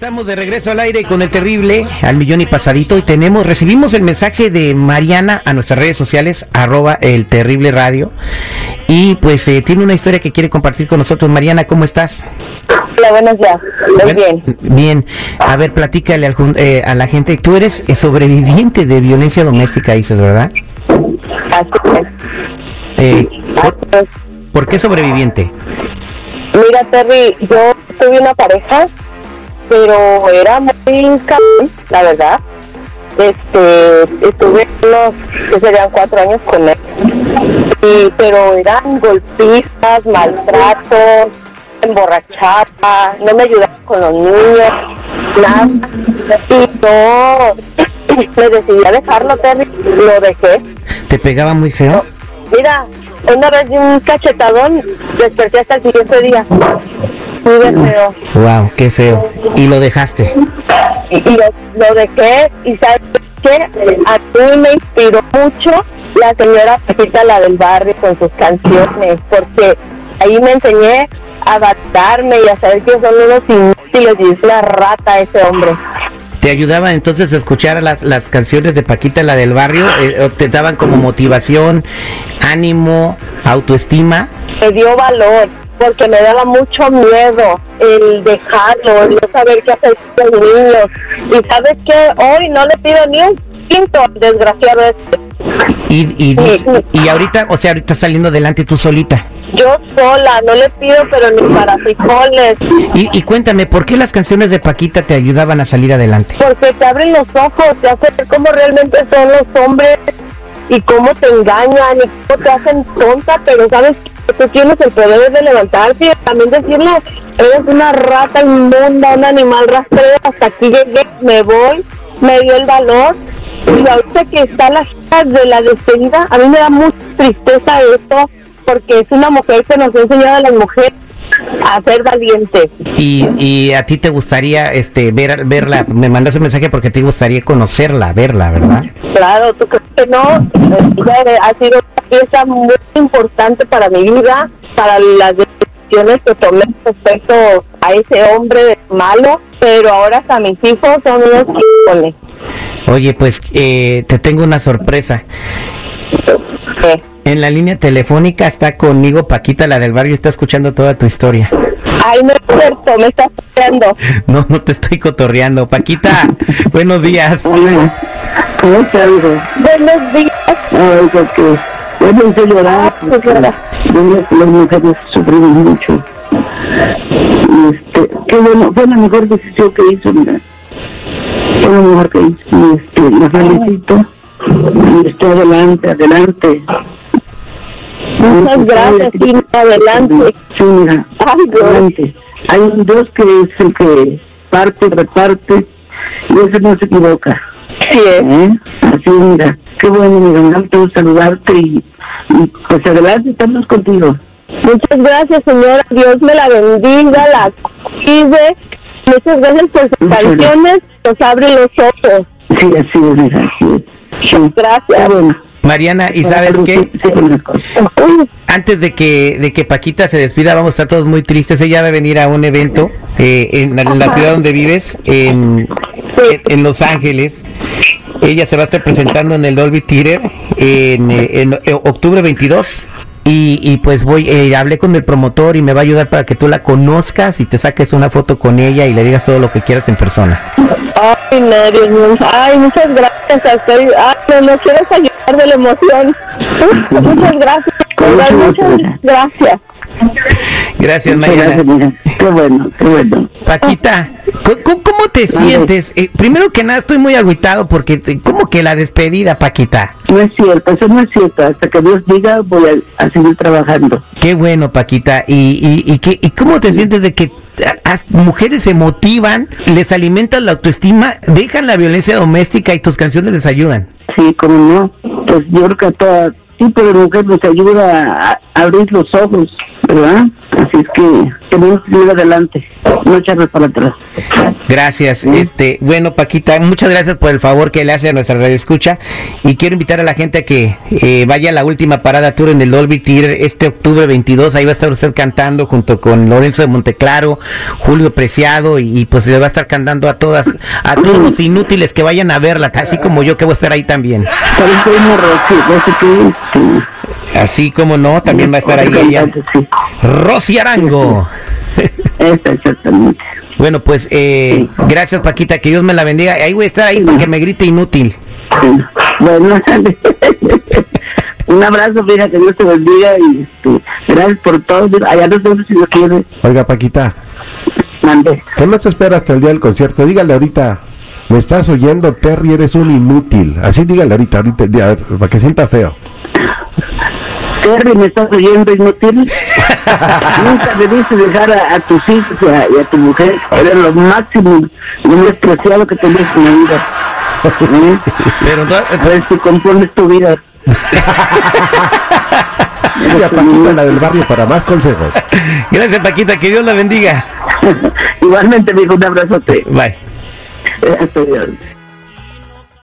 Estamos de regreso al aire con el terrible al millón y pasadito y tenemos, recibimos el mensaje de Mariana a nuestras redes sociales, arroba el terrible radio y pues eh, tiene una historia que quiere compartir con nosotros. Mariana, ¿cómo estás? Hola, buenos días. Muy bien. Bien. A ver, platícale al eh, a la gente. Tú eres eh, sobreviviente de violencia doméstica, dices, ¿verdad? Así es. Eh, ¿por, Así es. por qué sobreviviente? Mira, Terry, yo tuve una pareja, pero era muy cabrón, la verdad. Este, estuve unos, que serían cuatro años con él. Y, pero eran golpistas, maltratos, emborrachaba, no me ayudaba con los niños, nada. Y yo me decidí a dejarlo, Terry, lo dejé. ¿Te pegaba muy feo? Mira, una vez de un cachetadón, desperté hasta el siguiente día. De feo. Wow, qué feo. Y lo dejaste. Y, y lo, lo dejé, y ¿sabes qué? A mí me inspiró mucho la señora Pepita, la del barrio, con sus canciones, porque ahí me enseñé a adaptarme y a saber que son unos inútiles y es una rata ese hombre. ¿Te ayudaban entonces a escuchar las, las canciones de Paquita, la del barrio? Eh, ¿o ¿Te daban como motivación, ánimo, autoestima? me dio valor porque me daba mucho miedo el dejarlo, el no saber qué hacer con los niños. Y sabes que hoy no le pido ni un quinto al desgraciado este. Y, y, dices- y ahorita, o sea, ahorita saliendo adelante tú solita. Yo sola, no le pido pero ni para frijoles, Y, y cuéntame, ¿por qué las canciones de Paquita te ayudaban a salir adelante? porque te abren los ojos, te hacen ver cómo realmente son los hombres y cómo te engañan y cómo te hacen tonta, pero sabes que tú tienes el poder de levantarte y también decirle, eres una rata inmunda, un animal rastrero, hasta aquí llegué, me voy, me dio el valor. Y ahorita que está la de la despedida, a mí me da mucha tristeza esto, porque es una mujer que nos ha enseñado a las mujeres a ser valientes. Y, y a ti te gustaría este ver verla, me mandas un mensaje porque te gustaría conocerla, verla, ¿verdad? Claro, tú crees que no. Ella ha sido pieza muy importante para mi vida, para las decisiones que tomé respecto a ese hombre malo, pero ahora hasta mis hijos son unos chicones. Oye, pues eh, te tengo una sorpresa. ¿Qué? En la línea telefónica está conmigo Paquita, la del barrio, está escuchando toda tu historia. Ay, no es cierto, me estás peleando. No, no te estoy cotorreando. Paquita, buenos días. Hola, ¿cómo estás, hijo? Buenos días. Ay, porque yo pensé llorar, Ah, pues, llora. porque las mujeres sufrimos mucho. Y este, qué bueno, fue la mejor decisión que hizo, mira. Fue la mejor que hizo. Este, la felicito. Y estoy adelante, adelante. Muchas gracias, adelante. Sí, mira, Ay, adelante. Hay un Dios que es el que parte, reparte, y ese no se equivoca. Sí, es. ¿Eh? Así, mira, qué bueno, da gusto saludarte y, y pues adelante, estamos contigo. Muchas gracias, señora. Dios me la bendiga, la cuide. Muchas gracias por sus Muchas canciones. Nos abre los ojos. Sí, así es, mira, así es. Sí. Gracias. Bueno. Mariana, ¿y sabes qué? Antes de que, de que Paquita se despida, vamos a estar todos muy tristes. Ella va a venir a un evento eh, en, la- en la ciudad donde vives, en, en, en Los Ángeles. Ella se va a estar presentando en el Dolby Theater en, eh, en, eh, octubre 22. Y, y pues voy, eh, hablé con el promotor y me va a ayudar para que tú la conozcas y te saques una foto con ella y le digas todo lo que quieras en persona. Ay. Ay, muchas gracias. Estoy... Ay, no, no quieres ayudar de la emoción. Muchas gracias. Muchas gracias. Gracias, Mariana. Qué bueno, qué bueno. Paquita, ¿cómo, cómo- cómo te Vale. sientes? Eh, primero que nada, estoy muy agüitado porque, te- ¿cómo que la despedida, Paquita? No es cierto, eso no es cierto. Hasta que Dios diga, voy a, a seguir trabajando. Qué bueno, Paquita. ¿Y, y, y, qué- y cómo te sientes de que a- a- mujeres se motivan, les alimentan la autoestima, dejan la violencia doméstica y tus canciones les ayudan? Sí, como no. Pues yo creo que a todo tipo de mujer nos ayuda a, a abrir los ojos, ¿verdad? Así es que tenemos que ir adelante, no echarnos para atrás. Gracias. Este, bueno, Paquita, muchas gracias por el favor que le hace a nuestra radio escucha y quiero invitar a la gente a que eh, vaya a la última parada tour en el Dolby Theater este octubre 22. Ahí va a estar usted cantando junto con Lorenzo de Monteclaro, Julio Preciado y, pues le va a estar cantando a todas, a todos los inútiles que vayan a verla, así como yo que voy a estar ahí también. Así como no, también va a estar ahí ella. Rosy Arango. Exactamente. Bueno, pues eh, gracias Paquita, que Dios me la bendiga. Ahí voy a estar ahí para que me grite inútil. Bueno, un abrazo, mira, que Dios te bendiga y este, gracias por todo. Allá no sé si lo quieres. Oiga, Paquita. Mande. ¿Qué se espera hasta el día del concierto? Dígale ahorita, me estás oyendo, Terry, eres un inútil. Así dígale ahorita, ahorita, a ver, para que sienta feo. Terry, ¿me estás oyendo inútil? Nunca debiste dejar a, tus hijos y a, tu mujer. Era lo máximo, lo más preciado que tenías en la vida. Pero no, pues tú compones tu vida. Sigue a Paquita, la del barrio, para más consejos. Gracias, Paquita, que Dios la bendiga. Igualmente, dijo un abrazote. Bye. Hasta luego.